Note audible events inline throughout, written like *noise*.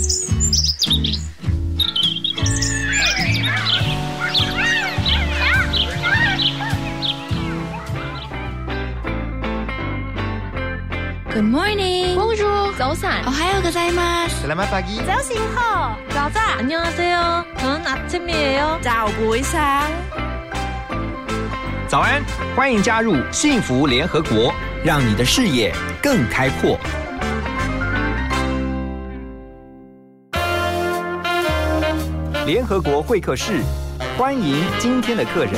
Good morning. Bonjour. 早安. 오하요 고자이마스. Selamat pagi. 早醒好. 자자. 안녕하세요. 저는 아침이에요. 早不一상早安，欢迎加入幸福联合国，让你的视野更开阔。 联合国会客室，欢迎今天的客人。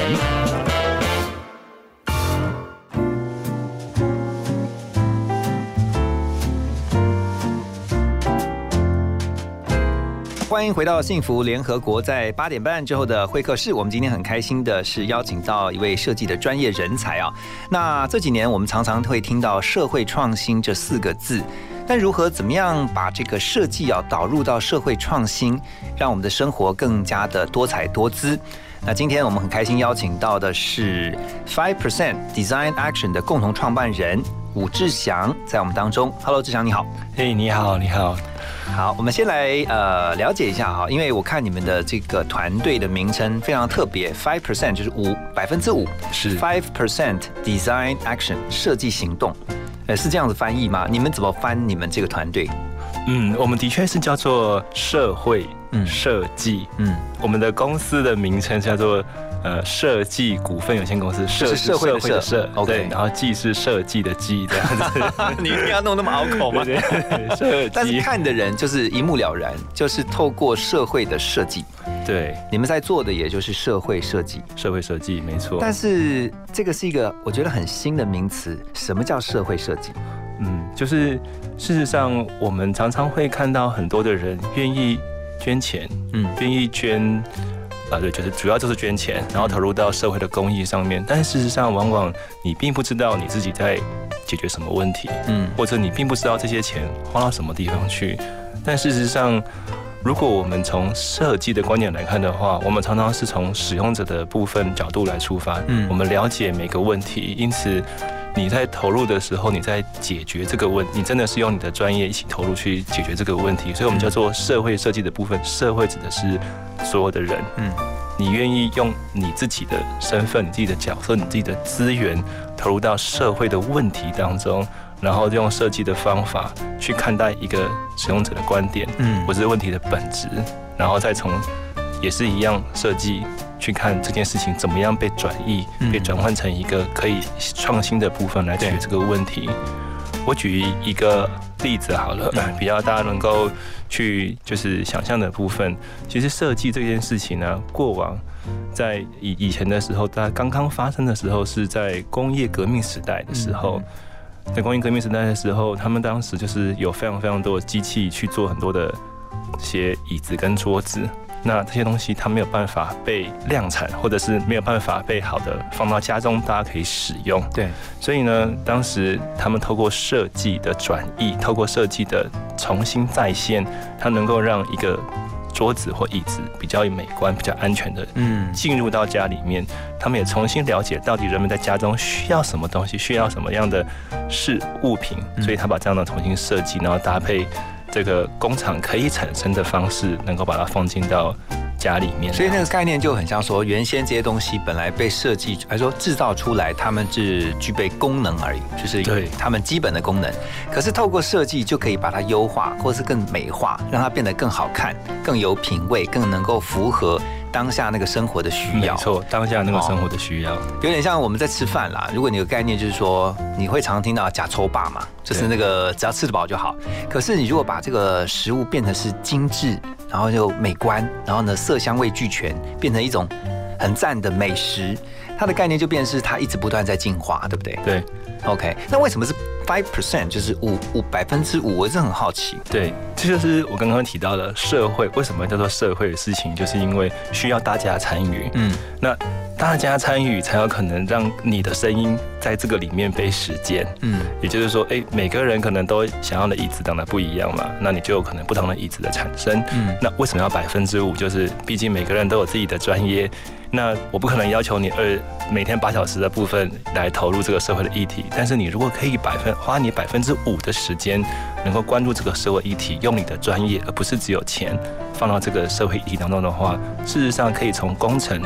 欢迎回到幸福联合国，在八点半之后的会客室，我们今天很开心的是邀请到一位设计的专业人才啊。那这几年我们常常会听到社会创新这四个字，但如何怎么样把这个设计啊导入到社会创新，让我们的生活更加的多彩多姿？那今天我们很开心邀请到的是 Five Percent Design Action 的共同创办人武志祥，在我们当中。Hello，志祥你好。嘿，你好，你好。好，我们先来呃了解一下哈，因为我看你们的这个团队的名称非常特别，Five Percent 就是五百分之五，是 Five Percent Design Action 设计行动，呃是这样子翻译吗？你们怎么翻你们这个团队？嗯，我们的确是叫做社会嗯设计，嗯，我们的公司的名称叫做。呃，设计股份有限公司，设是社会的社，OK，然后计是设计的计，这样子。*laughs* 你一定要弄那么拗口吗？*laughs* 设计，但是看的人就是一目了然，就是透过社会的设计。对，你们在做的也就是社会设计，社会设计没错。但是这个是一个我觉得很新的名词，什么叫社会设计？嗯，就是事实上我们常常会看到很多的人愿意捐钱，嗯，愿意捐。啊，对，就是主要就是捐钱，然后投入到社会的公益上面。但是事实上，往往你并不知道你自己在解决什么问题，嗯，或者你并不知道这些钱花到什么地方去。但事实上，如果我们从设计的观点来看的话，我们常常是从使用者的部分角度来出发，嗯，我们了解每个问题，因此。你在投入的时候，你在解决这个问，你真的是用你的专业一起投入去解决这个问题，所以我们叫做社会设计的部分。社会指的是所有的人，嗯，你愿意用你自己的身份、你自己的角色、你自己的资源投入到社会的问题当中，然后用设计的方法去看待一个使用者的观点，嗯，或是问题的本质，然后再从也是一样设计。去看这件事情怎么样被转移，被转换成一个可以创新的部分来解决这个问题。我举一个例子好了，比较大家能够去就是想象的部分。其实设计这件事情呢，过往在以以前的时候，它刚刚发生的时候是在工业革命时代的时候，在工业革命时代的时候，他们当时就是有非常非常多的机器去做很多的些椅子跟桌子。那这些东西它没有办法被量产，或者是没有办法被好的放到家中，大家可以使用。对，所以呢，当时他们透过设计的转移，透过设计的重新再现，它能够让一个桌子或椅子比较美观、比较安全的，嗯，进入到家里面。他们也重新了解到底人们在家中需要什么东西，需要什么样的是物品，所以他把这样的重新设计，然后搭配。这个工厂可以产生的方式，能够把它放进到家里面，所以那个概念就很像说，原先这些东西本来被设计，还说制造出来，他们是具备功能而已，就是对他们基本的功能。可是透过设计就可以把它优化，或是更美化，让它变得更好看、更有品味、更能够符合。当下那个生活的需要，没错，当下那个生活的需要，有点像我们在吃饭啦。如果你有概念，就是说你会常听到假抽霸嘛，就是那个只要吃得饱就好。可是你如果把这个食物变成是精致，然后就美观，然后呢色香味俱全，变成一种很赞的美食，它的概念就变是它一直不断在进化，对不对？对，OK。那为什么是？Five percent 就是五五百分之五，我是很好奇。对，这就是我刚刚提到的社会为什么叫做社会的事情，就是因为需要大家参与。嗯，那。大家参与才有可能让你的声音在这个里面被实践。嗯，也就是说，哎，每个人可能都想要的椅子长得不一样嘛，那你就有可能不同的椅子的产生。嗯，那为什么要百分之五？就是毕竟每个人都有自己的专业。那我不可能要求你二每天八小时的部分来投入这个社会的议题，但是你如果可以百分花你百分之五的时间，能够关注这个社会议题，用你的专业，而不是只有钱放到这个社会议题当中的话，事实上可以从工程，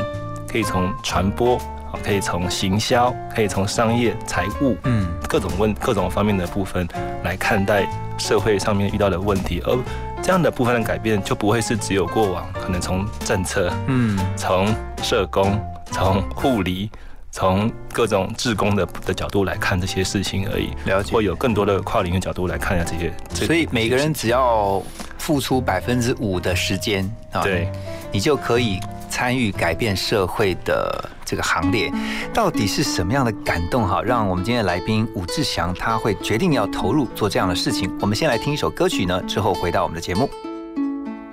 可以从传播，可以从行销，可以从商业、财务，嗯，各种问各种方面的部分来看待社会上面遇到的问题，而。这样的部分的改变就不会是只有过往，可能从政策，嗯，从社工，从护理，从各种志工的的角度来看这些事情而已。了解，会有更多的跨领域角度来看一下这些。所以每个人只要付出百分之五的时间啊，对，你就可以参与改变社会的。这个行列到底是什么样的感动？哈，让我们今天的来宾武志祥他会决定要投入做这样的事情。我们先来听一首歌曲呢，之后回到我们的节目。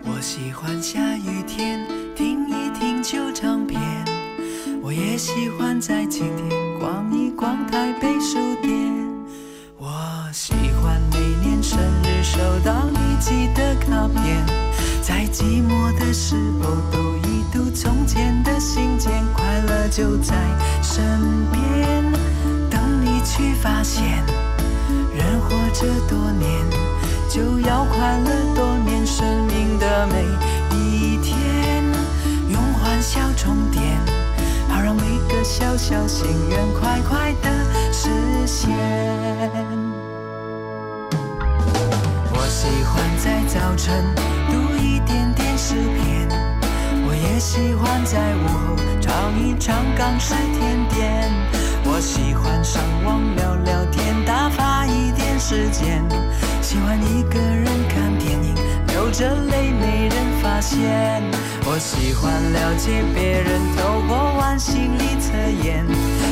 我喜欢下也喜欢在晴天逛一逛台北书店。我喜欢每年生日收到你寄的卡片，在寂寞的时候读一读从前的信件。快乐就在身边，等你去发现。人活着多年，就要快乐多年。生命的每一天，用欢笑充电，让每个小小心愿快快的实现。我喜欢在早晨读一点点诗篇，我也喜欢在午后。尝一尝港式甜点，我喜欢上网聊聊天，打发一点时间。喜欢一个人看，流着泪没人发现。我喜欢了解别人，透过玩心理测验。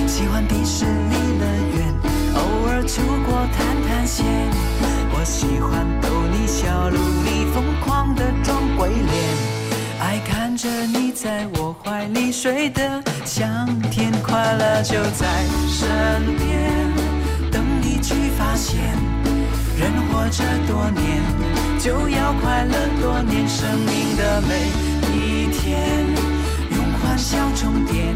喜欢迪士尼乐园，偶尔出国探探险。我喜欢逗你笑，露你疯狂的装鬼脸。爱看着你在我怀里睡得香甜，快乐就在身边，等你去发现。人活着多年，就要快乐多年。生命的每一天，用欢笑充电，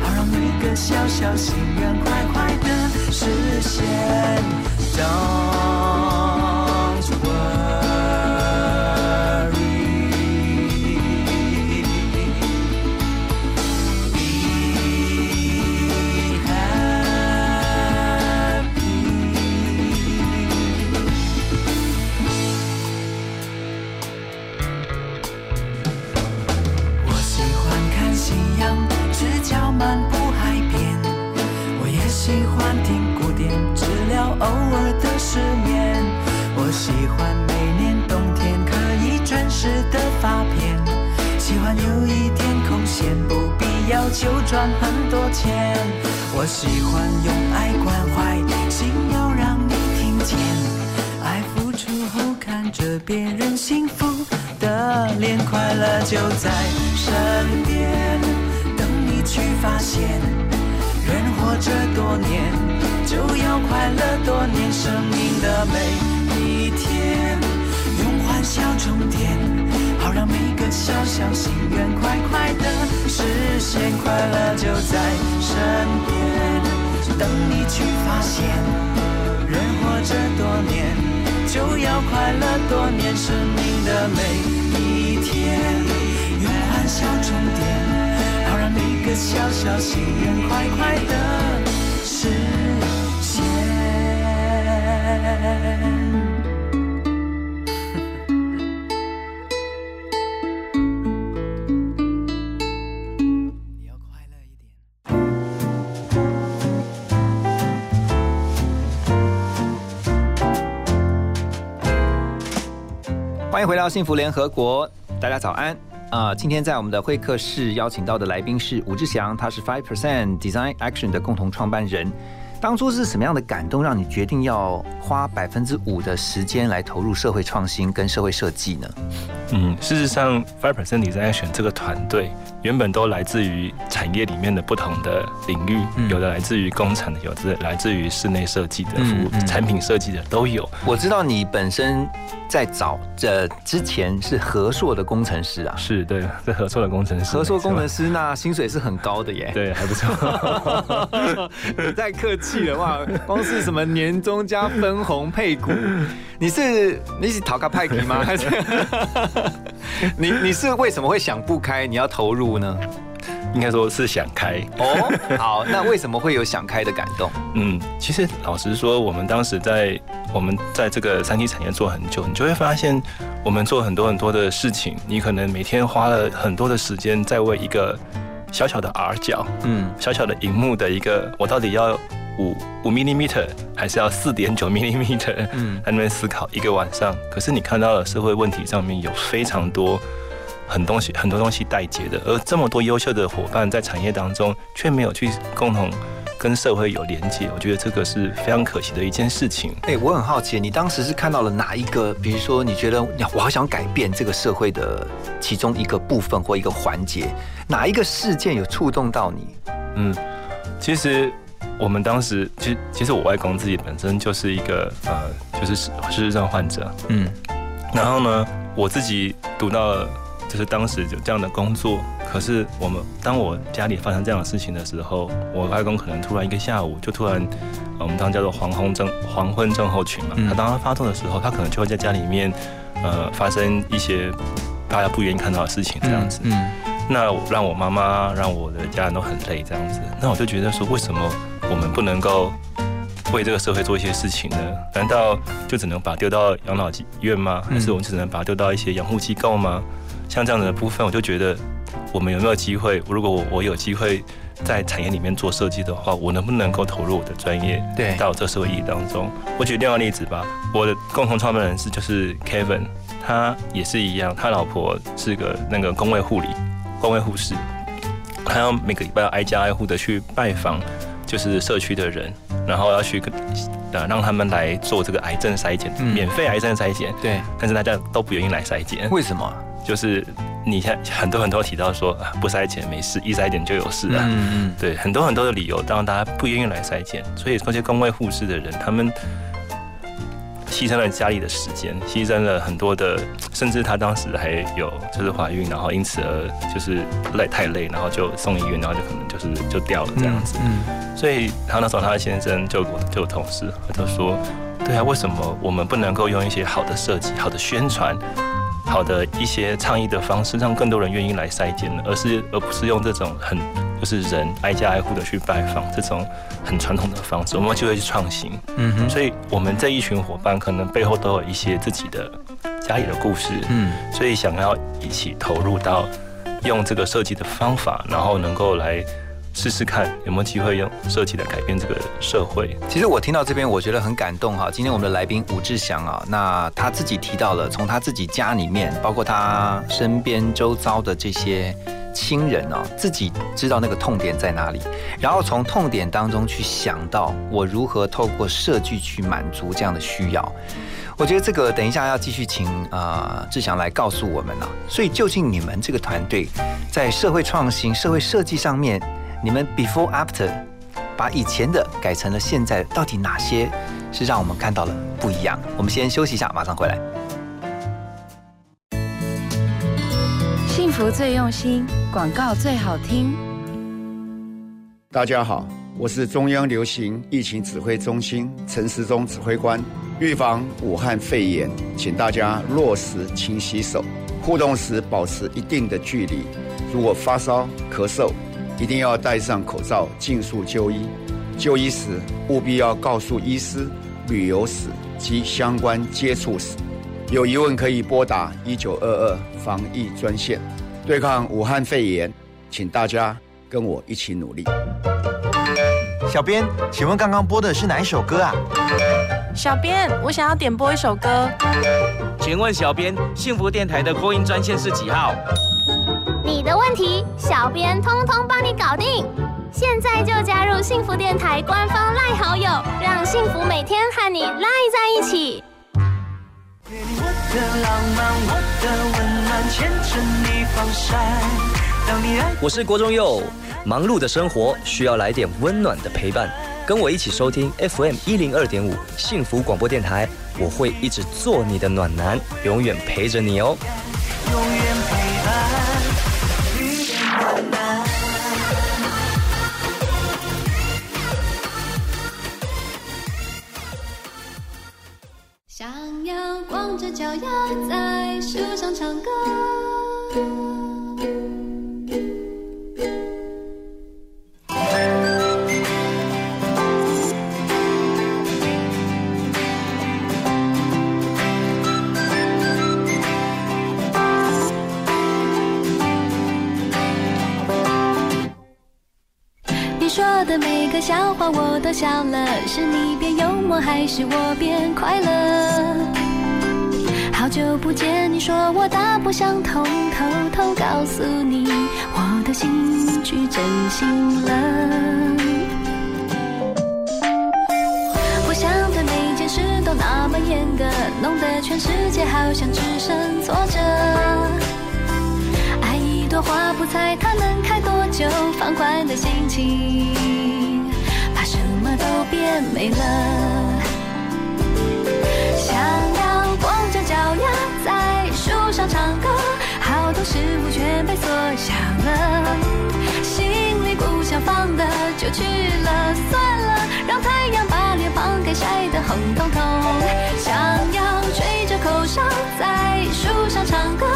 好让每个小小心愿快快的实现。偶尔的失眠，我喜欢每年冬天可以装饰的发片，喜欢有一点空闲，不必要求赚很多钱。我喜欢用爱关怀，心要让你听见，爱付出后看着别人幸福的脸，快乐就在身边，等你去发现。人活着多年。就要快乐多年。生命的每一天，用欢笑充电。好让每个小小心愿快快的实现，快乐就在身边，等你去发现。人活着多年，就要快乐多年。生命的每一天，用欢笑充电，好让每个小小心愿快快的实现。欢迎回到幸福联合国，大家早安啊！今天在我们的会客室邀请到的来宾是吴志祥，他是 Five Percent Design Action 的共同创办人。当初是什么样的感动，让你决定要花百分之五的时间来投入社会创新跟社会设计呢？嗯，事实上，Five Percent Design Action 这个团队原本都来自于产业里面的不同的领域，有的来自于工厂的，有的来自于室内设计的、服务产品设计的都有。我知道你本身在找这之前是合硕的工程师啊，是对，是合硕的工程师。合硕工程师那薪水是很高的耶，对，还不错。*laughs* 你太客气了哇，光是什么年终加分红配股，你是你是讨个派皮吗？还是？*laughs* 你你是为什么会想不开？你要投入呢？应该说是想开哦。好，那为什么会有想开的感动？*laughs* 嗯，其实老实说，我们当时在我们在这个三 D 产业做很久，你就会发现，我们做很多很多的事情，你可能每天花了很多的时间在为一个小小的 R 角，嗯，小小的荧幕的一个，我到底要。五五 millimeter 还是要四点九 millimeter，嗯，在那边思考一个晚上。可是你看到了社会问题上面有非常多很东西，很多东西待解的，而这么多优秀的伙伴在产业当中却没有去共同跟社会有连接，我觉得这个是非常可惜的一件事情。哎，我很好奇，你当时是看到了哪一个？比如说，你觉得我好想改变这个社会的其中一个部分或一个环节，哪一个事件有触动到你？嗯，其实。我们当时，其实其实我外公自己本身就是一个呃，就是失失智症患者，嗯，然后呢，我自己读到了，就是当时有这样的工作，可是我们当我家里发生这样的事情的时候，我外公可能突然一个下午就突然，我们当叫做黄昏症黄昏症候群嘛，他当他发作的时候，他可能就会在家里面呃发生一些大家不愿意看到的事情这样子，嗯，那让我妈妈让我的家人都很累这样子，那我就觉得说为什么？我们不能够为这个社会做一些事情呢？难道就只能把丢到养老院吗？还是我们只能把它丢到一些养护机构吗？像这样的部分，我就觉得我们有没有机会？如果我我有机会在产业里面做设计的话，我能不能够投入我的专业，对，到这社会意义当中？我举另外例子吧，我的共同创办人是就是 Kevin，他也是一样，他老婆是个那个工位护理、工位护士，他要每个礼拜要挨家挨户的去拜访。就是社区的人，然后要去呃让他们来做这个癌症筛检，免费癌症筛检。对，但是大家都不愿意来筛检。为什么？就是你看很多很多提到说不筛检没事，一筛检就有事啊。嗯嗯。对，很多很多的理由，让大家不愿意来筛检。所以那些工位护士的人，他们。牺牲了家里的时间，牺牲了很多的，甚至她当时还有就是怀孕，然后因此而就是累太累，然后就送医院，然后就可能就是就掉了这样子。嗯，所以她那时候她的先生就就有同事他就说，对啊，为什么我们不能够用一些好的设计、好的宣传、好的一些倡议的方式，让更多人愿意来筛检呢？而是而不是用这种很。就是人挨家挨户的去拜访，这种很传统的方式，我们就会去创新。嗯哼，所以我们这一群伙伴可能背后都有一些自己的家里的故事。嗯，所以想要一起投入到用这个设计的方法，然后能够来试试看有没有机会用设计来改变这个社会。其实我听到这边，我觉得很感动哈。今天我们的来宾吴志祥啊，那他自己提到了从他自己家里面，包括他身边周遭的这些。亲人哦，自己知道那个痛点在哪里，然后从痛点当中去想到我如何透过设计去满足这样的需要。我觉得这个等一下要继续请啊志祥来告诉我们呢。所以究竟你们这个团队在社会创新、社会设计上面，你们 before after 把以前的改成了现在，到底哪些是让我们看到了不一样？我们先休息一下，马上回来。幸福最用心，广告最好听。大家好，我是中央流行疫情指挥中心陈时中指挥官。预防武汉肺炎，请大家落实勤洗手，互动时保持一定的距离。如果发烧、咳嗽，一定要戴上口罩，尽速就医。就医时务必要告诉医师旅游史及相关接触史。有疑问可以拨打一九二二防疫专线，对抗武汉肺炎，请大家跟我一起努力。小编，请问刚刚播的是哪一首歌啊？小编，我想要点播一首歌。请问小编，幸福电台的播音专线是几号？你的问题，小编通通帮你搞定。现在就加入幸福电台官方赖好友，让幸福每天和你赖在一起。我的浪漫，我的温暖。牵着你放闪。当你爱我是郭忠佑，忙碌的生活需要来点温暖的陪伴，跟我一起收听 FM 一零二点五幸福广播电台，我会一直做你的暖男，永远陪着你哦。着脚丫在树上唱歌。的每个笑话我都笑了，是你变幽默还是我变快乐？好久不见，你说我大不相同，偷偷告诉你，我的心去真心了。我想对每件事都那么严格，弄得全世界好像只剩挫折。爱一朵花不猜它能开多久，放宽的心情，把什么都变美了。想要好多事物全被缩小了，心里不想放的就去了，算了，让太阳把脸庞给晒得红彤彤。想要吹着口哨在树上唱歌，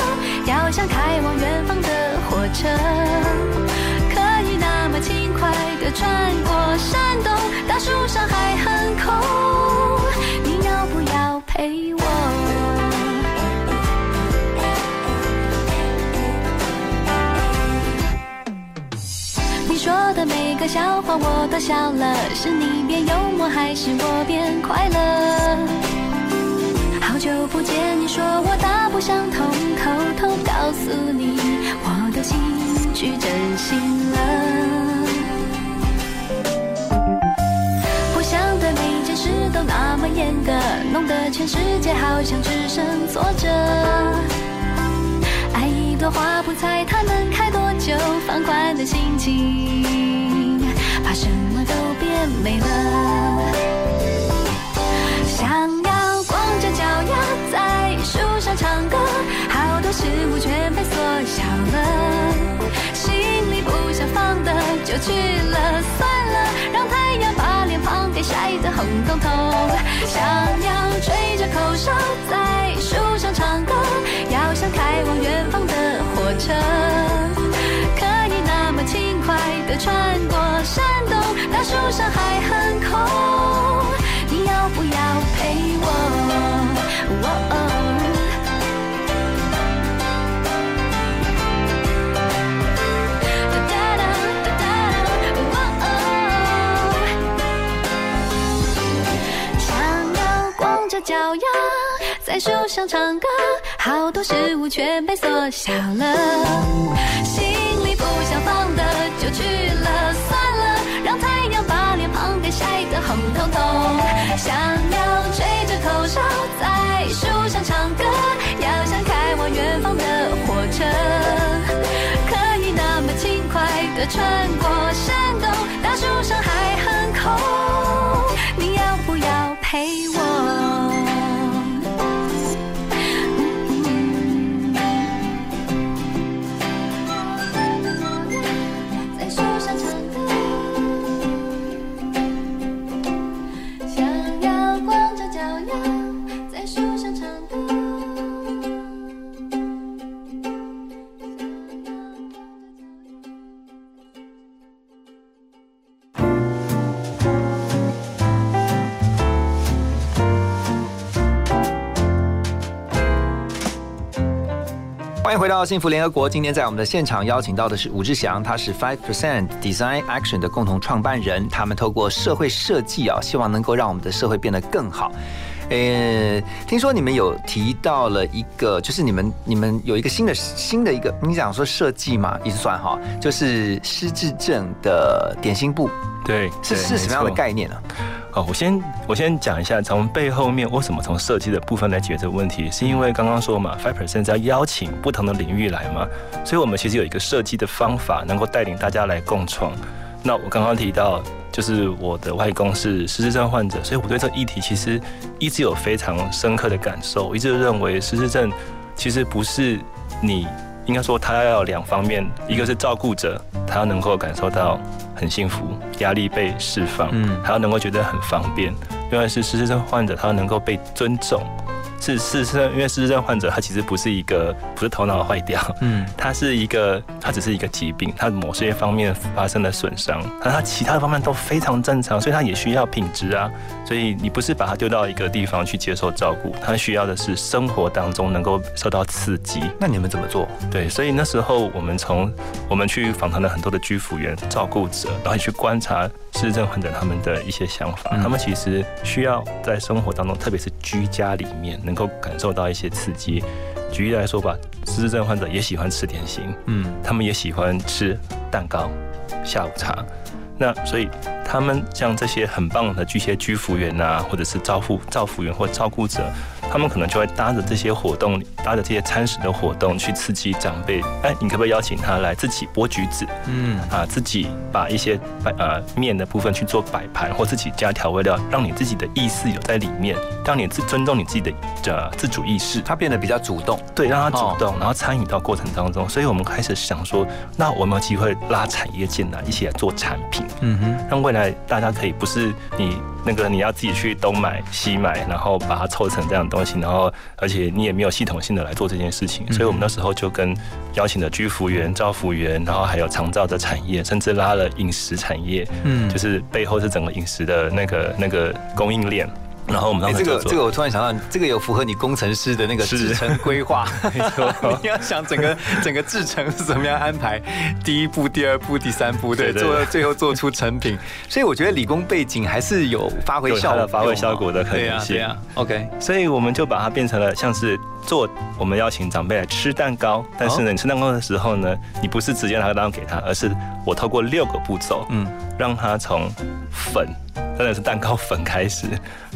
要像开往远方的。火车可以那么轻快地穿过山洞，大树上还很空，你要不要陪我？每个笑话我都笑了，是你变幽默还是我变快乐？好久不见，你说我大不相同，偷偷告诉你我。心去真心了，不想对每件事都那么严格，弄得全世界好像只剩挫折。爱一朵花不猜它能开多久，放宽的心情，把什么都变美了。想要光着脚丫在树上唱歌。好多事物全被缩小了，心里不想放的就去了，算了，让太阳把脸庞给晒得红彤彤。想要吹着口哨在树上唱歌，车，可以那么轻快地穿过山洞，大树上还很空，你要不要陪我？哦哦脚丫在树上唱歌，好多事物全被缩小了，心里不想放的就去了，算了，让太阳把脸庞给晒得红彤彤。想要吹着口哨在树上唱歌，要像开往远方的火车，可以那么轻快地穿过山洞，大树上还很空，你要不要陪我？回到幸福联合国，今天在我们的现场邀请到的是吴志祥，他是 Five Percent Design Action 的共同创办人。他们透过社会设计啊，希望能够让我们的社会变得更好。呃，听说你们有提到了一个，就是你们你们有一个新的新的一个，你想说设计嘛，也算哈，就是失智症的点心部。对，是是什么样的概念呢？好，我先我先讲一下，从背后面为什么从设计的部分来解决这个问题，是因为刚刚说嘛，Five Percent 要邀请不同的领域来嘛，所以我们其实有一个设计的方法，能够带领大家来共创。那我刚刚提到，就是我的外公是失智症患者，所以我对这议题其实一直有非常深刻的感受。我一直认为失智症其实不是你应该说他要两方面，一个是照顾者，他要能够感受到很幸福，压力被释放，嗯，还要能够觉得很方便；另外是失智症患者，他要能够被尊重。是是是，因为失智症患者他其实不是一个不是头脑坏掉，嗯，他是一个他只是一个疾病，他某些方面发生了损伤，但他其他的方面都非常正常，所以他也需要品质啊。所以你不是把他丢到一个地方去接受照顾，他需要的是生活当中能够受到刺激。那你们怎么做？对，所以那时候我们从我们去访谈了很多的居服员、照顾者，然后去观察失智症患者他们的一些想法，他们其实需要在生活当中，特别是居家里面能。能够感受到一些刺激。举例来说吧，失智症患者也喜欢吃点心，嗯，他们也喜欢吃蛋糕、下午茶。那所以他们像这些很棒的巨蟹居服员啊，或者是照护照服员或照顾者。他们可能就会搭着这些活动，搭着这些餐食的活动去刺激长辈。哎，你可不可以邀请他来自己剥橘子？嗯，啊，自己把一些摆呃面的部分去做摆盘，或自己加调味料，让你自己的意识有在里面，让你自尊重你自己的呃自主意识，他变得比较主动。对，让他主动，然后参与到过程当中。所以我们开始想说，那我们有机会拉产业进来，一起来做产品。嗯哼，让未来大家可以不是你。那个你要自己去东买西买，然后把它凑成这样东西，然后而且你也没有系统性的来做这件事情，所以我们那时候就跟邀请的居服员、照服员，然后还有长照的产业，甚至拉了饮食产业，嗯，就是背后是整个饮食的那个那个供应链。然后我们这个这个，我突然想到，这个有符合你工程师的那个制程规划。*laughs* *laughs* 你要想整个整个制程是怎么样安排，第一步、第二步、第三步，对，做最后做出成品。*laughs* 所以我觉得理工背景还是有发挥效果、发挥效果的可能性。OK，所以我们就把它变成了像是做我们邀请长辈来吃蛋糕，但是呢，你吃蛋糕的时候呢，你不是直接拿个蛋糕给他，而是我透过六个步骤，嗯，让他从粉。真的是蛋糕粉开始，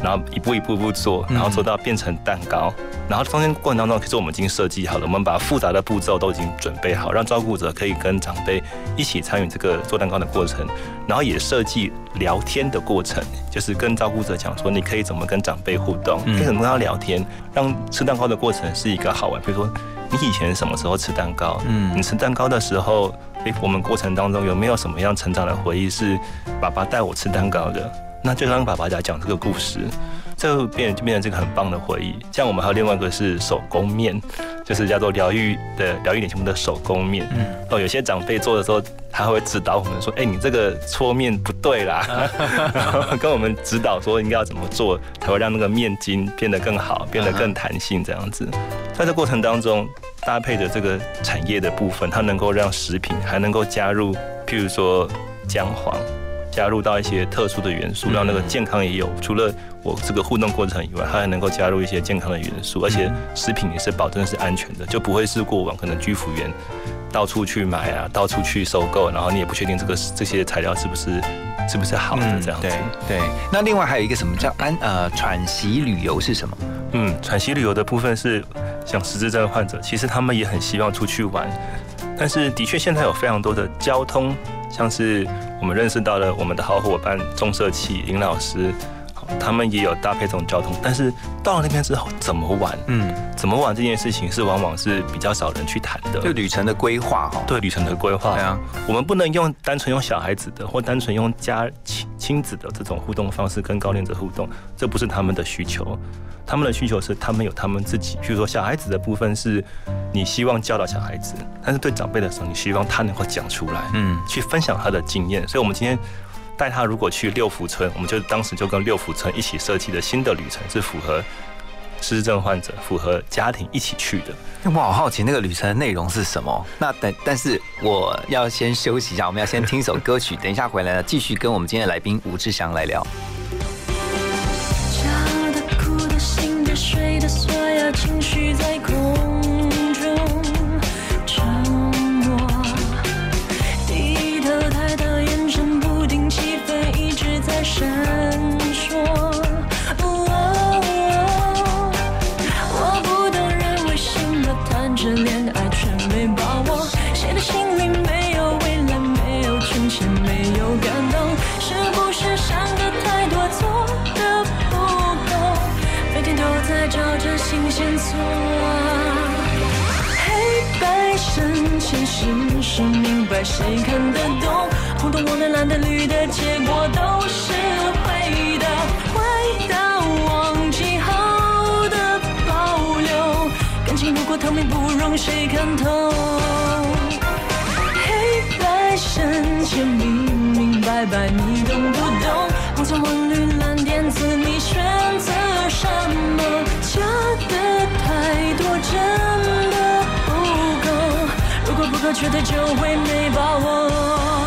然后一步一步步做，然后做到变成蛋糕，然后中间过程当中，其实我们已经设计好了，我们把复杂的步骤都已经准备好，让照顾者可以跟长辈一起参与这个做蛋糕的过程，然后也设计聊天的过程，就是跟照顾者讲说，你可以怎么跟长辈互动，可以怎么跟他聊天，让吃蛋糕的过程是一个好玩。比如说，你以前什么时候吃蛋糕？嗯，你吃蛋糕的时候，诶，我们过程当中有没有什么样成长的回忆是爸爸带我吃蛋糕的？那就让爸爸来讲这个故事，这个变就变成这个很棒的回忆。像我们还有另外一个是手工面，就是叫做疗愈的疗愈点心的手工面。嗯，哦，有些长辈做的时候，他会指导我们说：“哎，你这个搓面不对啦。*laughs* ”跟我们指导说应该要怎么做，才会让那个面筋变得更好，变得更弹性这样子。在这过程当中，搭配的这个产业的部分，它能够让食品还能够加入，譬如说姜黄。加入到一些特殊的元素，让那个健康也有。除了我这个互动过程以外，它还能够加入一些健康的元素，而且食品也是保证是安全的，就不会是过往可能居服员到处去买啊，到处去收购，然后你也不确定这个这些材料是不是是不是好的这样子。对对。那另外还有一个什么叫安呃喘息旅游是什么？嗯，喘息旅游的部分是像失智症患者，其实他们也很希望出去玩，但是的确现在有非常多的交通。像是我们认识到了我们的好伙伴重色器林老师，他们也有搭配这种交通，但是到了那边之后怎么玩？嗯，怎么玩这件事情是往往是比较少人去谈的。就旅程的规划哈，对旅程的规划。对啊，我们不能用单纯用小孩子的或单纯用家亲亲子的这种互动方式跟高龄者互动，这不是他们的需求。他们的需求是，他们有他们自己，比如说小孩子的部分是，你希望教导小孩子，但是对长辈的时候，你希望他能够讲出来，嗯，去分享他的经验。所以，我们今天带他如果去六福村，我们就当时就跟六福村一起设计的新的旅程，是符合失智症患者、符合家庭一起去的。我好好奇那个旅程的内容是什么？那等，但是我要先休息一下，我们要先听一首歌曲，等一下回来呢，继续跟我们今天的来宾吴志祥来聊。水的所有情绪在着恋爱却没把握，谁的心里没有未来，没有春钱，没有感动？是不是想的太多，做的不够？每天都在找着新线索。黑白深浅，是是明白，谁看得懂？红的、黄的、蓝的、绿的，结果都是谁看透。黑白深浅，明明白白，你懂不懂？红橙黄绿蓝靛紫，你选择什么？假的太多，真的不够。如果不够绝对，就会没把握。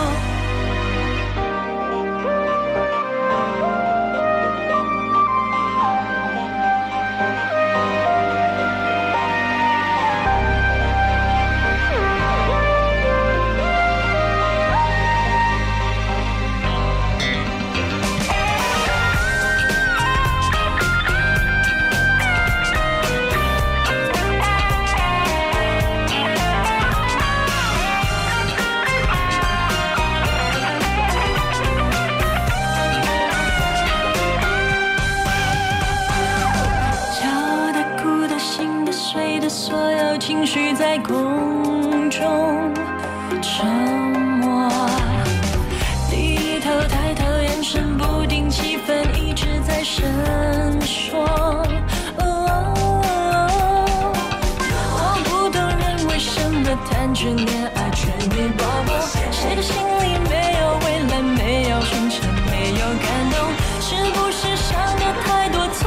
全恋爱却没把握，谁的心里没有未来，没有春钱，没有感动？是不是想的太多，做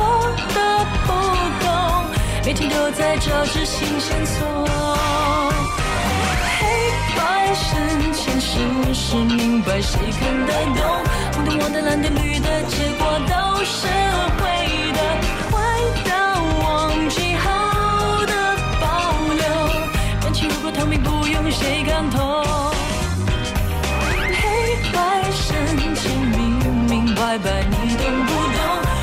的不够？每天都在找着新线索。黑白深浅，是不是明白，谁看得懂？红的、黄的、蓝的、绿的，结果都是灰的，果透明，不用谁看透。黑白深浅，明明白白，你懂不懂？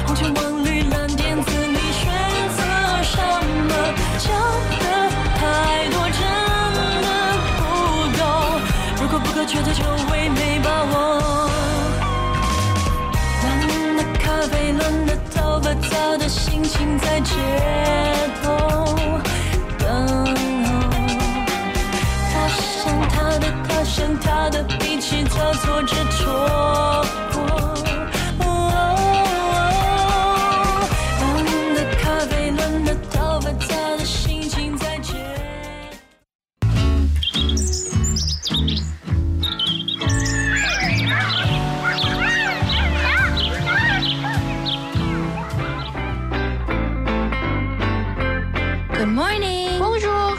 红橙黄绿蓝靛紫，你选择什么？假的太多，真的不够。如果不可缺的，就会没把握。冷的咖啡，冷的头发，糟的心情在街头生他的脾气叫做执着。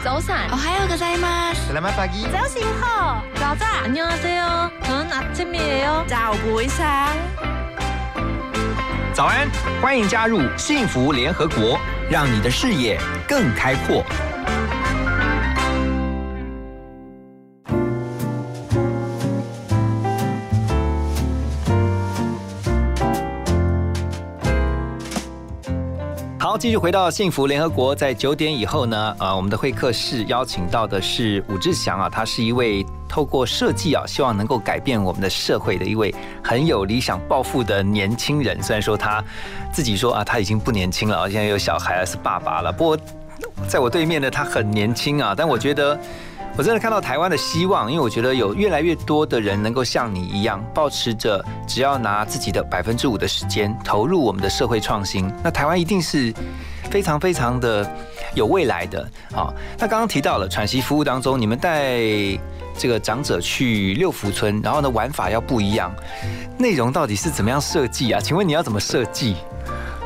早上，我还有个在吗？在吗？早上好。早炸。안녕하세요。저는아침이에요。 早부상.早安，欢迎加入幸福联合国，让你的视野更开阔。 好，继续回到幸福联合国，在九点以后呢，呃，我们的会客室邀请到的是武志祥啊，他是一位透过设计啊，希望能够改变我们的社会的一位很有理想抱负的年轻人。虽然说他自己说啊，他已经不年轻了，现在有小孩，是爸爸了。不过在我对面的他很年轻啊，但我觉得。我真的看到台湾的希望，因为我觉得有越来越多的人能够像你一样，保持着只要拿自己的百分之五的时间投入我们的社会创新，那台湾一定是非常非常的有未来的。好，那刚刚提到了喘息服务当中，你们带这个长者去六福村，然后呢玩法要不一样，内容到底是怎么样设计啊？请问你要怎么设计？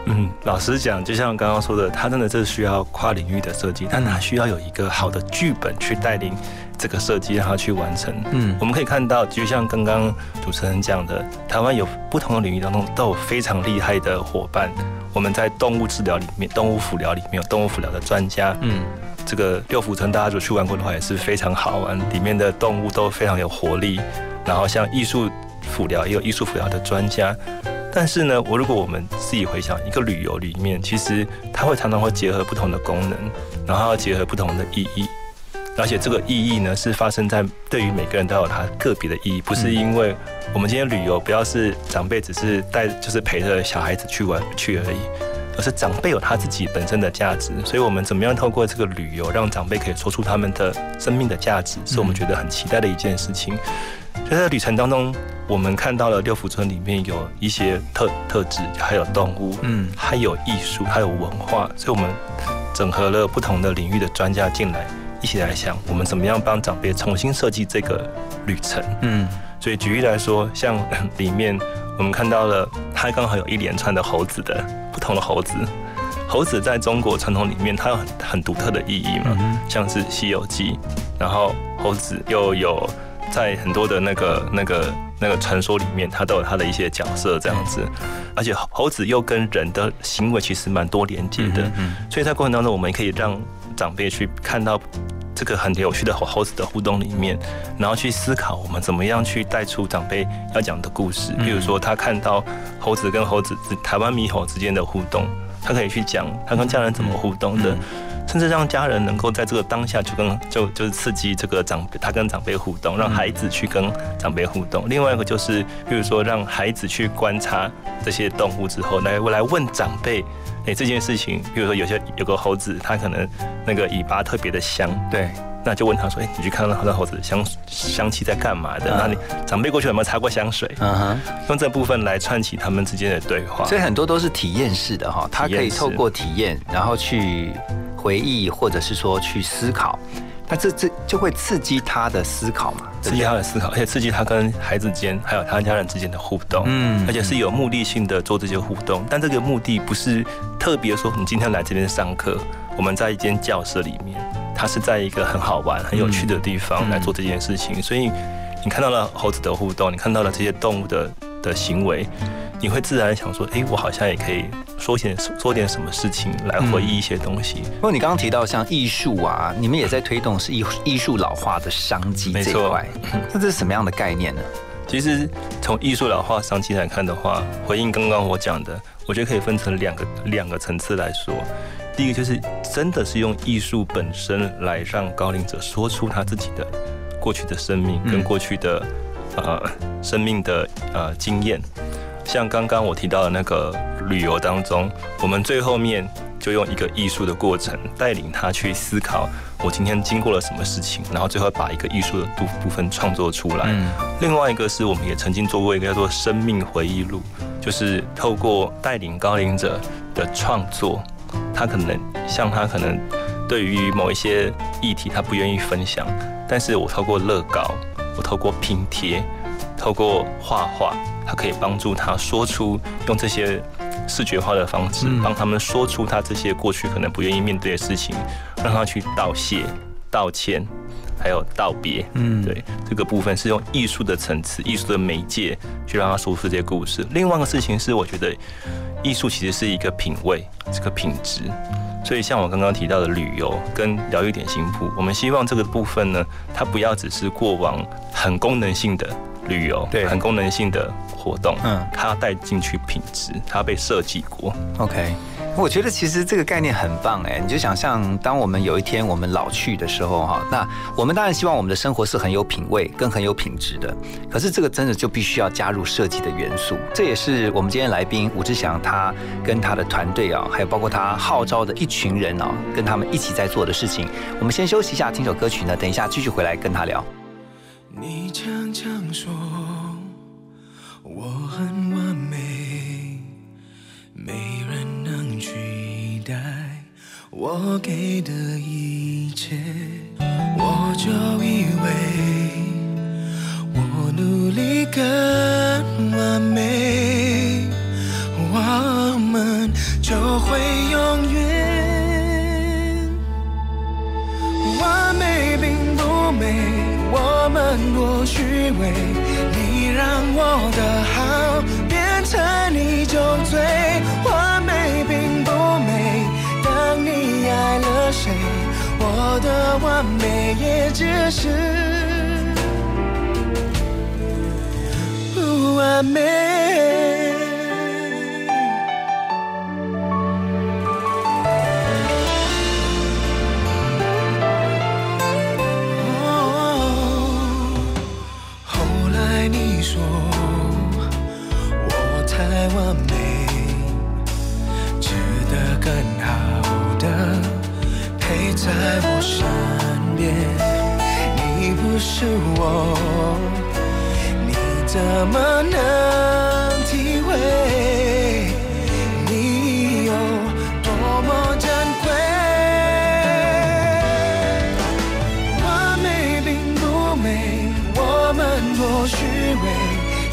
嗯，老实讲，就像刚刚说的，他真的是需要跨领域的设计，但它需要有一个好的剧本去带领这个设计，让他去完成。嗯，我们可以看到，就像刚刚主持人讲的，台湾有不同的领域当中都有非常厉害的伙伴。我们在动物治疗里面，动物辅疗里面有动物辅疗的专家。嗯，这个六福村大家如果去玩过的话，也是非常好玩，里面的动物都非常有活力。然后像艺术辅疗也有艺术辅疗的专家。但是呢，我如果我们自己回想一个旅游里面，其实它会常常会结合不同的功能，然后要结合不同的意义，而且这个意义呢是发生在对于每个人都有它个别的意义，不是因为我们今天旅游不要是长辈只是带就是陪着小孩子去玩去而已，而是长辈有他自己本身的价值，所以我们怎么样透过这个旅游让长辈可以说出他们的生命的价值，是我们觉得很期待的一件事情。在旅程当中，我们看到了六福村里面有一些特特质，还有动物，嗯，还有艺术，还有文化，所以我们整合了不同的领域的专家进来，一起来想我们怎么样帮长辈重新设计这个旅程，嗯，所以举例来说，像里面我们看到了，它刚好有一连串的猴子的不同的猴子，猴子在中国传统里面它有很很独特的意义嘛，像是《西游记》，然后猴子又有。在很多的那个、那个、那个传说里面，它都有它的一些角色这样子，而且猴子又跟人的行为其实蛮多连接的，所以在过程当中，我们可以让长辈去看到这个很有趣的猴猴子的互动里面，然后去思考我们怎么样去带出长辈要讲的故事。比如说，他看到猴子跟猴子台湾猕猴之间的互动，他可以去讲他跟家人怎么互动的。甚至让家人能够在这个当下就跟就就是刺激这个长辈，他跟长辈互动，让孩子去跟长辈互动。另外一个就是，比如说让孩子去观察这些动物之后，来来问长辈，哎，这件事情，比如说有些有个猴子，它可能那个尾巴特别的香，对。那就问他说：“哎，你去看到那猴子香香气在干嘛的？那你长辈过去有没有擦过香水？嗯哼，用这部分来串起他们之间的对话。所以很多都是体验式的哈，他可以透过体验，然后去回忆，或者是说去思考。那这这就会刺激他的思考嘛，刺激他的思考，而且刺激他跟孩子间还有他家人之间的互动。嗯，而且是有目的性的做这些互动，但这个目的不是特别说你今天来这边上课，我们在一间教室里面。”他是在一个很好玩、很有趣的地方来做这件事情，所以你看到了猴子的互动，你看到了这些动物的的行为，你会自然想说：“哎，我好像也可以说些做点什么事情来回忆一些东西。”不过你刚刚提到像艺术啊，你们也在推动是艺艺术老化的商机这一块，那这是什么样的概念呢？其实从艺术老化商机来看的话，回应刚刚我讲的，我觉得可以分成两个两个层次来说。第一个就是真的是用艺术本身来让高龄者说出他自己的过去的生命跟过去的呃生命的呃经验，像刚刚我提到的那个旅游当中，我们最后面就用一个艺术的过程带领他去思考我今天经过了什么事情，然后最后把一个艺术的部部分创作出来。另外一个是我们也曾经做过一个叫做生命回忆录，就是透过带领高龄者的创作。他可能像他可能对于某一些议题他不愿意分享，但是我透过乐高，我透过拼贴，透过画画，他可以帮助他说出用这些视觉化的方式，帮他们说出他这些过去可能不愿意面对的事情，让他去道谢、道歉，还有道别。嗯，对，这个部分是用艺术的层次、艺术的媒介去让他说出这些故事。另外一个事情是，我觉得。艺术其实是一个品味，这个品质。所以像我刚刚提到的旅游跟疗愈点心铺，我们希望这个部分呢，它不要只是过往很功能性的旅游，对，很功能性的活动，嗯，它要带进去品质，它被设计过。OK。我觉得其实这个概念很棒哎，你就想象当我们有一天我们老去的时候哈，那我们当然希望我们的生活是很有品味跟很有品质的。可是这个真的就必须要加入设计的元素，这也是我们今天来宾吴志祥他跟他的团队啊，还有包括他号召的一群人啊，跟他们一起在做的事情。我们先休息一下，听首歌曲呢，等一下继续回来跟他聊。你常常说我很完美，没人能取代。我给的一切，我就以为我努力更完美，我们就会永远。完美并不美，我们多虚伪。你让我的好变成你就醉。谁？我的完美也只是不完美。太完美，值得更好的陪在我身边，你不是我，你怎么能体会？你有多么珍贵？完美并不美，我们多虚伪，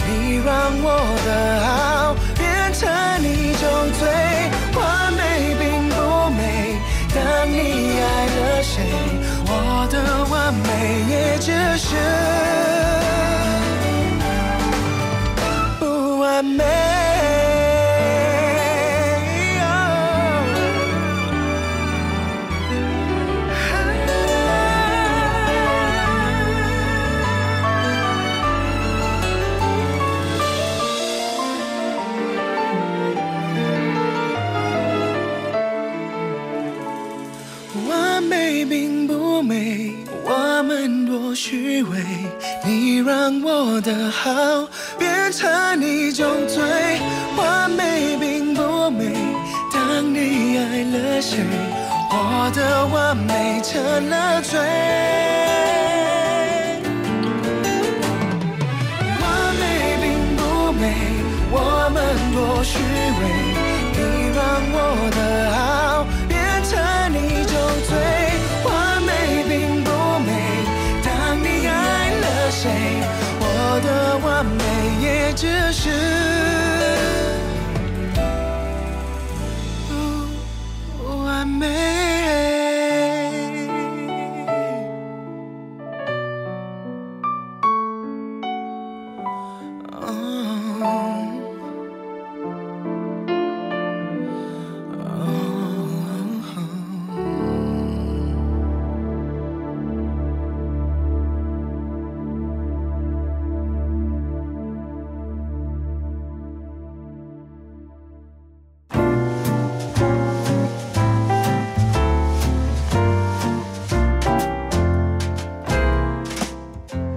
你让我的爱。变成你就醉，完美并不美。当你爱了谁，我的完美也只是你让我的好变成一种罪，完美并不美。当你爱了谁，我的完美成了罪。完美并不美，我们多虚伪。你让我的好是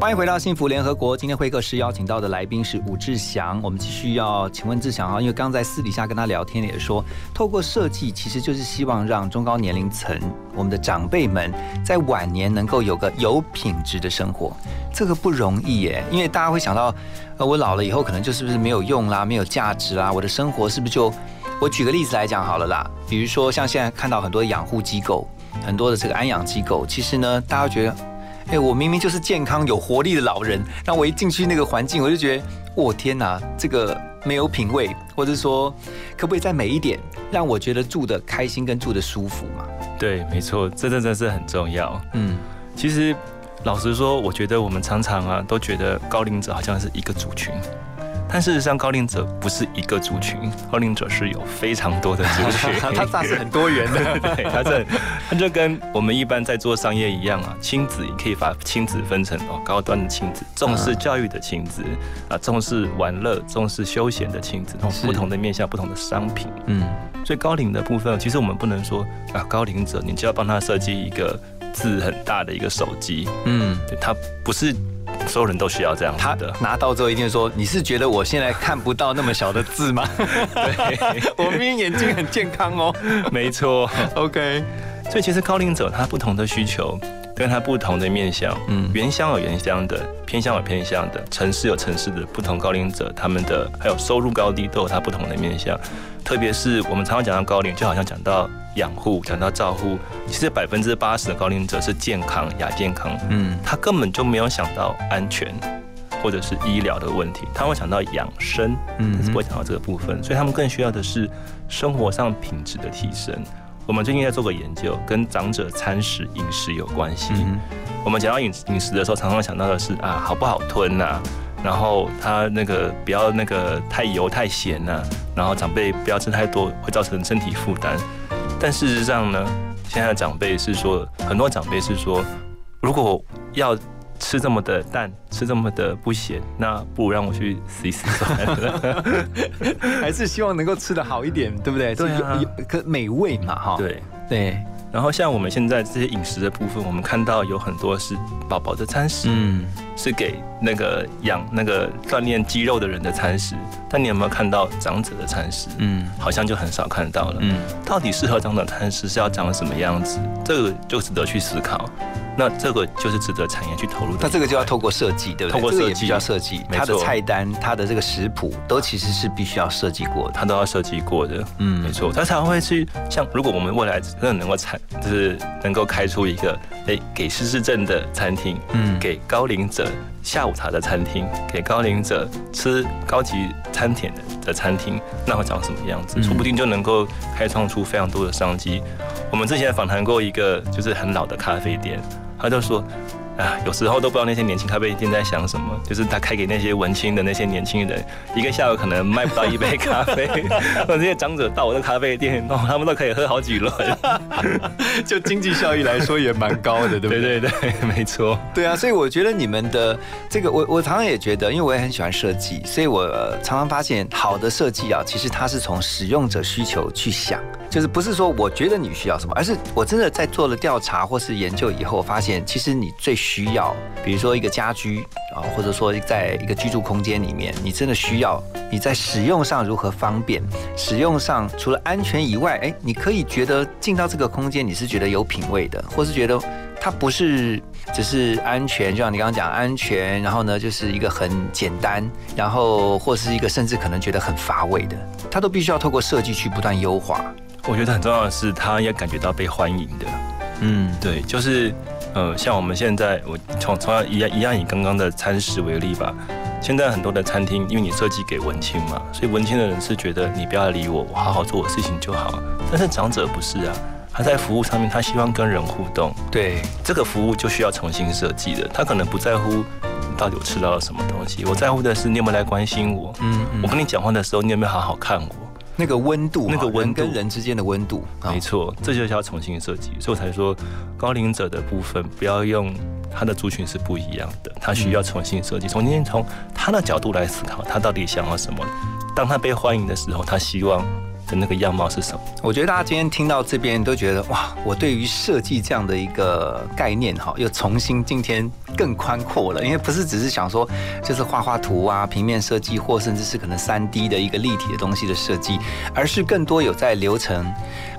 欢迎回到幸福联合国。今天会客室邀请到的来宾是武志祥。我们继续要请问志祥啊，因为刚在私底下跟他聊天也说，透过设计其实就是希望让中高年龄层我们的长辈们在晚年能够有个有品质的生活。这个不容易耶，因为大家会想到，呃，我老了以后可能就是不是没有用啦，没有价值啦，我的生活是不是就……我举个例子来讲好了啦，比如说像现在看到很多养护机构，很多的这个安养机构，其实呢，大家觉得。哎，我明明就是健康有活力的老人，那我一进去那个环境，我就觉得，我天哪，这个没有品味，或者说，可不可以再美一点，让我觉得住的开心跟住的舒服嘛？对，没错，这真的是很重要。嗯，其实老实说，我觉得我们常常啊，都觉得高龄者好像是一个族群。但事实上，高龄者不是一个族群，高龄者是有非常多的族群，*laughs* 他 *laughs* 他是很多元的，对，他这它就跟我们一般在做商业一样啊，亲子也可以把亲子分成哦，高端的亲子，重视教育的亲子啊，重视玩乐、重视休闲的亲子，不同的面向、不同的商品，嗯，所以高龄的部分，其实我们不能说啊，高龄者你就要帮他设计一个字很大的一个手机，嗯，他不是。所有人都需要这样他的拿到之后一定说：“你是觉得我现在看不到那么小的字吗？”对，*laughs* 我明明眼睛很健康哦。没错，OK。所以其实高龄者他不同的需求，跟他不同的面向，嗯，原乡有原乡的，偏向有偏向的，城市有城市的不同高龄者，他们的还有收入高低都有他不同的面向。特别是我们常常讲到高龄，就好像讲到养护，讲到照护，其实百分之八十的高龄者是健康亚健康，嗯，他根本就没有想到安全或者是医疗的问题，他会想到养生，嗯，是不会想到这个部分，所以他们更需要的是生活上品质的提升。我们最近在做个研究，跟长者餐食饮食有关系。我们讲到饮饮食的时候，常常想到的是啊，好不好吞呐？然后他那个不要那个太油太咸呐，然后长辈不要吃太多，会造成身体负担。但事实上呢，现在的长辈是说，很多长辈是说，如果要吃这么的淡，吃这么的不咸，那不如让我去死一死算了。*laughs* 还是希望能够吃的好一点，对不对？对啊，可美味嘛，哈。对对。然后像我们现在这些饮食的部分，我们看到有很多是宝宝的餐食，嗯，是给那个养那个锻炼肌肉的人的餐食，但你有没有看到长者的餐食？嗯，好像就很少看到了。嗯，到底适合长者餐食是要长什么样子？这个就值得去思考。那这个就是值得产业去投入的。那这个就要透过设计，对不对？透过设计要设计，它的菜单、它的这个食谱都其实是必须要设计过的，它都要设计过的。嗯，没错，它才会去像如果我们未来真的能够产，就是能够开出一个哎给失智症的餐厅，嗯，给高龄者下午茶的餐厅，给高龄者吃高级餐点的的餐厅，那会长什么样子？说不定就能够开创出非常多的商机。我们之前访谈过一个就是很老的咖啡店。他就说。啊，有时候都不知道那些年轻咖啡店在想什么，就是他开给那些文青的那些年轻人，一个下午可能卖不到一杯咖啡，*laughs* 这些长者到我的咖啡店，哦，他们都可以喝好几轮，*laughs* 就经济效益来说也蛮高的，对不对？对对对，*laughs* 没错。对啊，所以我觉得你们的这个，我我常常也觉得，因为我也很喜欢设计，所以我常常发现好的设计啊，其实它是从使用者需求去想，就是不是说我觉得你需要什么，而是我真的在做了调查或是研究以后，发现其实你最。需要，比如说一个家居啊，或者说在一个居住空间里面，你真的需要你在使用上如何方便？使用上除了安全以外，哎，你可以觉得进到这个空间，你是觉得有品味的，或是觉得它不是只是安全，就像你刚刚讲安全，然后呢就是一个很简单，然后或是一个甚至可能觉得很乏味的，它都必须要透过设计去不断优化。我觉得很重要的是，他要感觉到被欢迎的。嗯，对，就是。呃，像我们现在，我从从一样一样以刚刚的餐食为例吧。现在很多的餐厅，因为你设计给文青嘛，所以文青的人是觉得你不要理我，我好好做我事情就好。但是长者不是啊，他在服务上面，他希望跟人互动。对，这个服务就需要重新设计的。他可能不在乎你到底我吃到了什么东西，我在乎的是你有没有来关心我。嗯，我跟你讲话的时候，你有没有好好看我？那个温度，那个温跟人之间的温度，没错，这就是要重新设计。所以我才说，高龄者的部分不要用他的族群是不一样的，他需要重新设计，重新从他的角度来思考，他到底想要什么。当他被欢迎的时候，他希望。的那个样貌是什么？我觉得大家今天听到这边都觉得哇，我对于设计这样的一个概念哈，又重新今天更宽阔了。因为不是只是想说就是画画图啊、平面设计，或甚至是可能三 D 的一个立体的东西的设计，而是更多有在流程，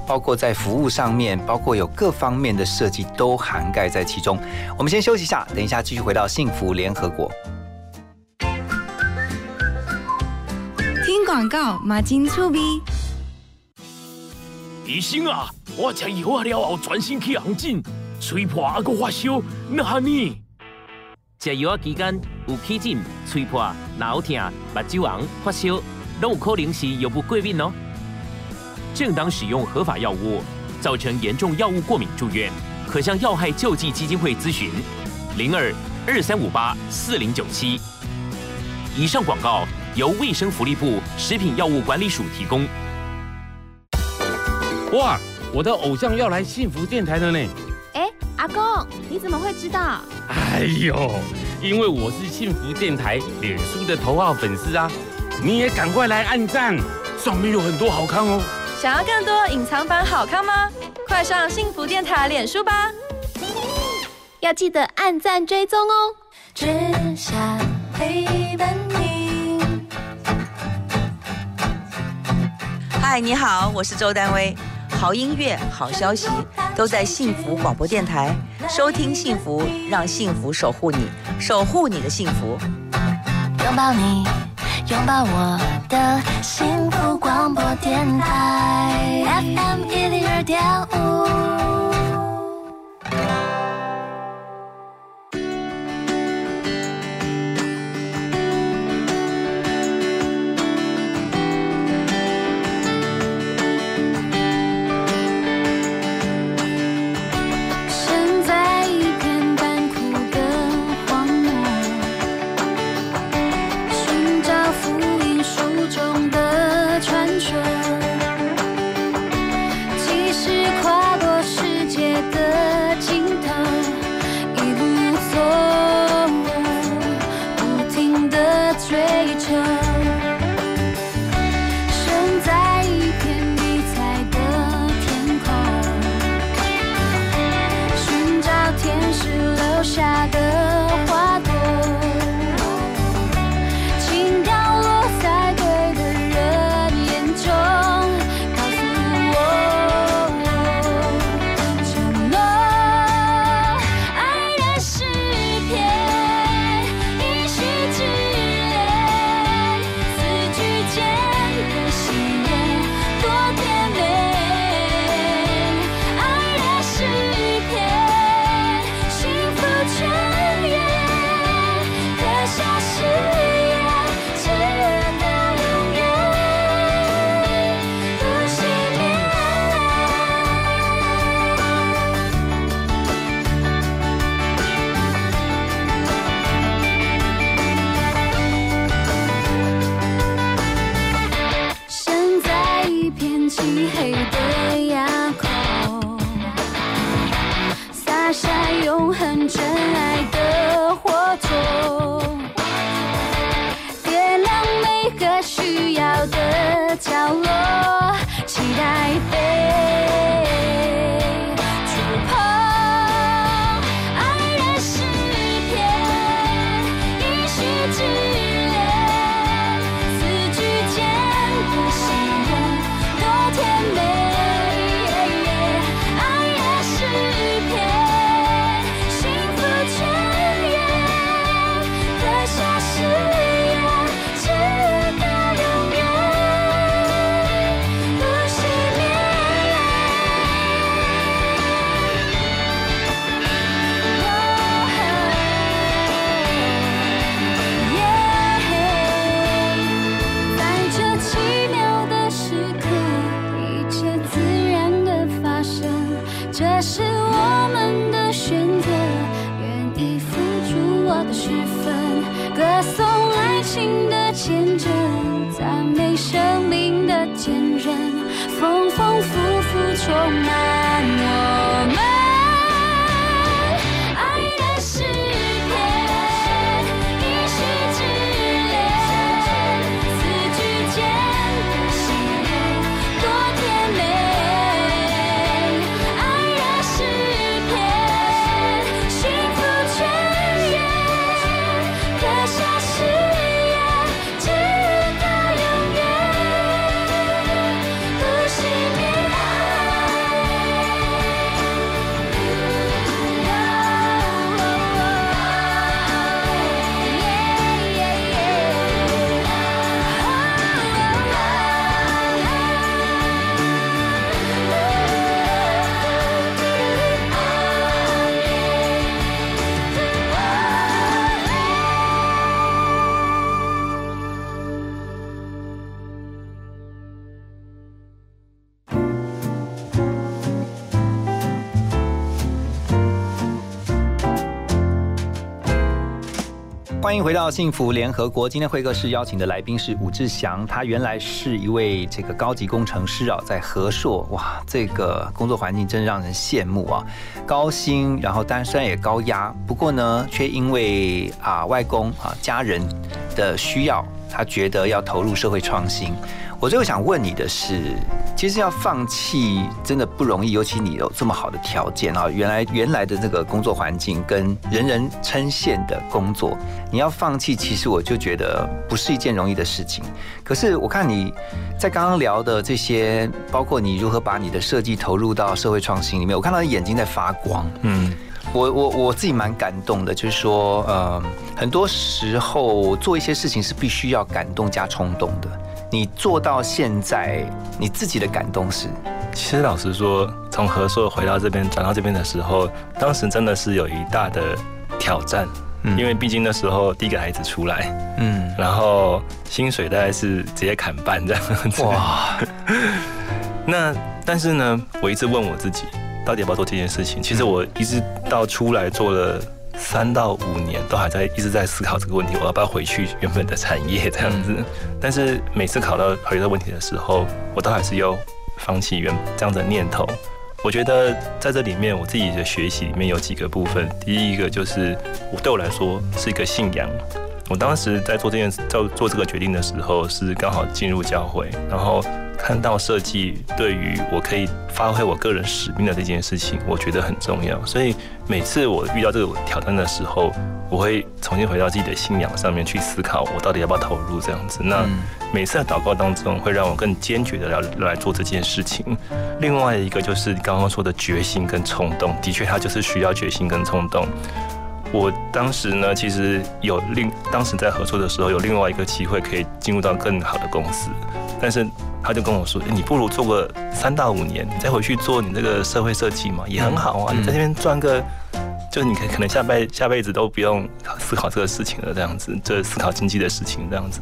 包括在服务上面，包括有各方面的设计都涵盖在其中。我们先休息一下，等一下继续回到幸福联合国。听广告，马金粗逼。医生啊，我吃药啊了后，全身起红疹，吹破还阁发烧，那哈呢？吃药期间有起疹、吹破、脑疼、目睭红、发烧，都有可能是药物过敏哦。正当使用合法药物，造成严重药物过敏住院，可向药害救济基金会咨询：零二二三五八四零九七。以上广告由卫生福利部食品药物管理署提供。哇，我的偶像要来幸福电台了呢！哎，阿公，你怎么会知道？哎呦，因为我是幸福电台脸书的头号粉丝啊！你也赶快来按赞，上面有很多好看哦。想要更多隐藏版好看吗？快上幸福电台脸书吧！要记得按赞追踪哦。只想陪伴你。嗨，你好，我是周丹薇。好音乐、好消息都在幸福广播电台，收听幸福，让幸福守护你，守护你的幸福。拥抱你，拥抱我的幸福广播电台，FM 一零二点五。欢迎回到幸福联合国。今天会客室邀请的来宾是武志祥，他原来是一位这个高级工程师啊，在和硕，哇，这个工作环境真让人羡慕啊，高薪，然后当然虽然也高压，不过呢，却因为啊外公啊家人的需要，他觉得要投入社会创新。我最后想问你的是，其实要放弃真的不容易，尤其你有这么好的条件啊，原来原来的这个工作环境跟人人称羡的工作，你要放弃，其实我就觉得不是一件容易的事情。可是我看你在刚刚聊的这些，包括你如何把你的设计投入到社会创新里面，我看到你眼睛在发光，嗯。我我我自己蛮感动的，就是说，呃，很多时候做一些事情是必须要感动加冲动的。你做到现在，你自己的感动是？其实老实说，从合作回到这边转到这边的时候，当时真的是有一大的挑战，因为毕竟那时候第一个孩子出来，嗯，然后薪水大概是直接砍半这样子。哇！*laughs* 那但是呢，我一直问我自己。到底要不要做这件事情？其实我一直到出来做了三到五年，都还在一直在思考这个问题：我要不要回去原本的产业这样子？但是每次考到回到问题的时候，我都还是要放弃原这样的念头。我觉得在这里面，我自己的学习里面有几个部分。第一个就是我对我来说是一个信仰。我当时在做这件做做这个决定的时候，是刚好进入教会，然后。看到设计对于我可以发挥我个人使命的这件事情，我觉得很重要。所以每次我遇到这个挑战的时候，我会重新回到自己的信仰上面去思考，我到底要不要投入这样子。那每次的祷告当中，会让我更坚决的来来做这件事情。另外一个就是刚刚说的决心跟冲动，的确，它就是需要决心跟冲动。我当时呢，其实有另当时在合作的时候，有另外一个机会可以进入到更好的公司，但是。他就跟我说：“你不如做个三到五年，你再回去做你这个社会设计嘛，也很好啊。你在这边赚个，就是你可可能下辈下辈子都不用思考这个事情了，这样子，就思考经济的事情这样子。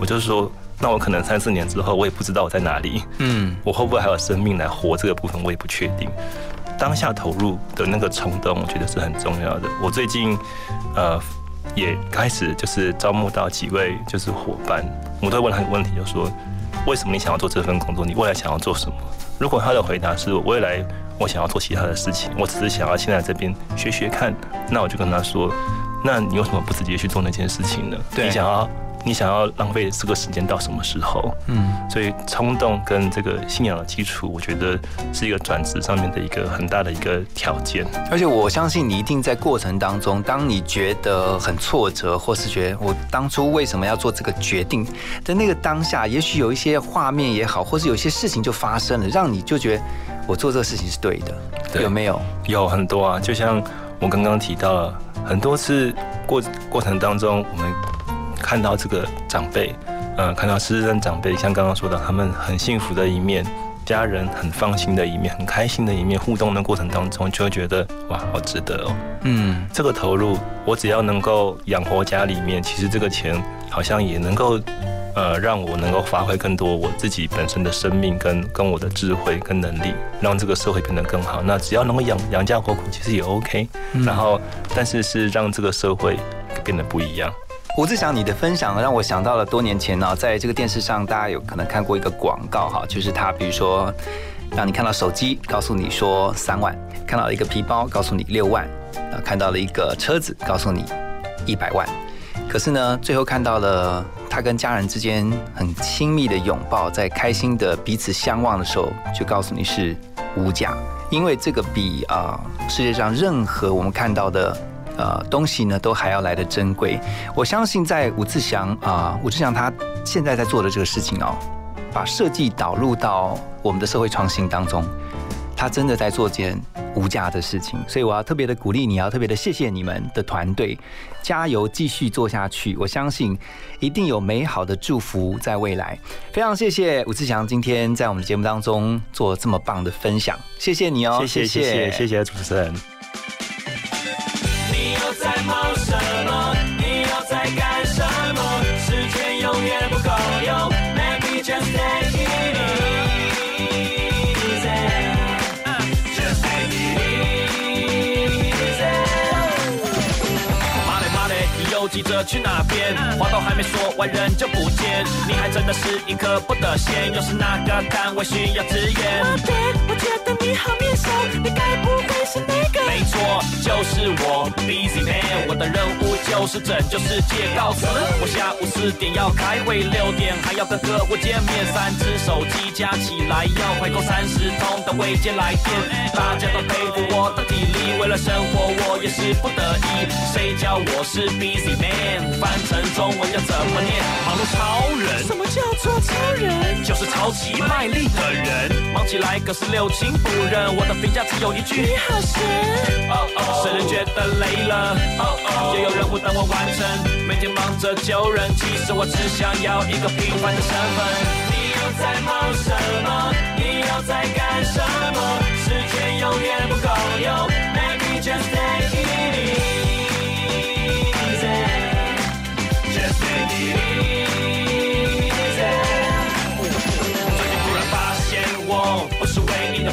我就说，那我可能三四年之后，我也不知道我在哪里，嗯，我会不会还有生命来活这个部分，我也不确定。当下投入的那个冲动，我觉得是很重要的。我最近，呃，也开始就是招募到几位就是伙伴，我都问他一个问题，就说。”为什么你想要做这份工作？你未来想要做什么？如果他的回答是未来我想要做其他的事情，我只是想要现在这边学学看，那我就跟他说，那你为什么不直接去做那件事情呢？你想要。你想要浪费这个时间到什么时候？嗯，所以冲动跟这个信仰的基础，我觉得是一个转职上面的一个很大的一个条件。而且我相信你一定在过程当中，当你觉得很挫折，或是觉得我当初为什么要做这个决定的那个当下，也许有一些画面也好，或是有些事情就发生了，让你就觉得我做这个事情是对的，有没有？有很多啊，就像我刚刚提到了很多次过过程当中，我们。看到这个长辈，嗯，看到失智长辈，像刚刚说的，他们很幸福的一面，家人很放心的一面，很开心的一面，互动的过程当中，就会觉得哇，好值得哦。嗯，这个投入，我只要能够养活家里面，其实这个钱好像也能够，呃，让我能够发挥更多我自己本身的生命跟跟我的智慧跟能力，让这个社会变得更好。那只要能够养养家活口，其实也 OK。然后，但是是让这个社会变得不一样。胡志祥，你的分享让我想到了多年前呢，在这个电视上，大家有可能看过一个广告哈，就是他比如说让你看到手机，告诉你说三万；看到了一个皮包，告诉你六万；啊，看到了一个车子，告诉你一百万。可是呢，最后看到了他跟家人之间很亲密的拥抱，在开心的彼此相望的时候，就告诉你是无价，因为这个比啊世界上任何我们看到的呃东西呢都还要来的珍贵。我相信在伍志祥啊，伍志祥他现在在做的这个事情哦，把设计导入到我们的社会创新当中。他真的在做件无价的事情，所以我要特别的鼓励你，要特别的谢谢你们的团队，加油，继续做下去。我相信一定有美好的祝福在未来。非常谢谢伍志祥今天在我们的节目当中做这么棒的分享，谢谢你哦，谢谢谢谢谢谢主持人。去哪边？话都还没说完，人就不见。你还真的是一颗不得闲，又是哪个单位需要支援？你好面熟，你该不会是那个？没错，就是我，Busy Man。我的任务就是拯救世界。告辞，我下午四点要开会，六点还要跟客户见面。三只手机加起来要回购三十通的未接来电。大家都佩服我的体力，为了生活我也是不得已。谁叫我是 Busy？man，翻成中文要怎么念？忙碌超人？什么叫做超人？就是超级卖力的人，忙起来可是六亲不认。我的评价只有一句：你好神。哦哦，谁人觉得累了？哦哦，也有任务等我完成。每天忙着救人，其实我只想要一个平凡的身份。你又在忙什么？你又在干什么？时间永远不够用，Maybe just take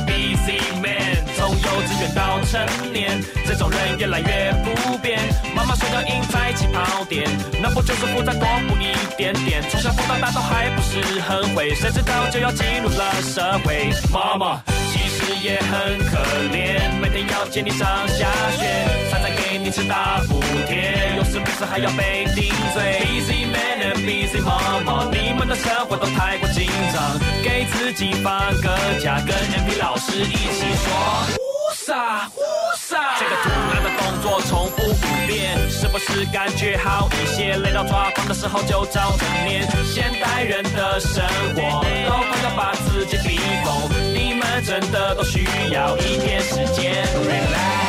Busy man，从幼稚园到成年，这种人越来越普遍。妈妈说要赢在起跑点，那不就是不再多补一点点？从小到大都还不是很会，谁知道就要进入了社会。妈妈其实也很可怜，每天要接你上下学，才能给你吃大补贴，有时没事还要被顶嘴。Busy man and busy mama，你们的生活都太过紧张，给自己放个假，跟 MP 老师一起说。撒呼撒，这个突然的动作重复五遍，是不是感觉好一些？累到抓狂的时候就找正念。现代人的生活都快要把自己逼疯，你们真的都需要一点时间。Relax，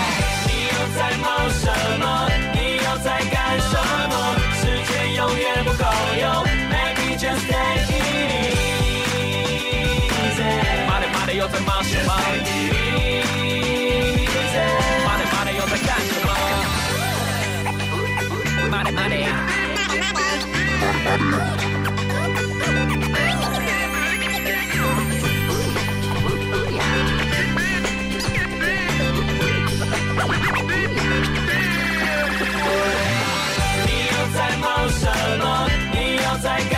在忙什么？你又在干什么？时间永远不够用，Maybe just take it easy。妈的妈的又在忙什么？money money 又在忙什么？你又在忙什么？你又在干？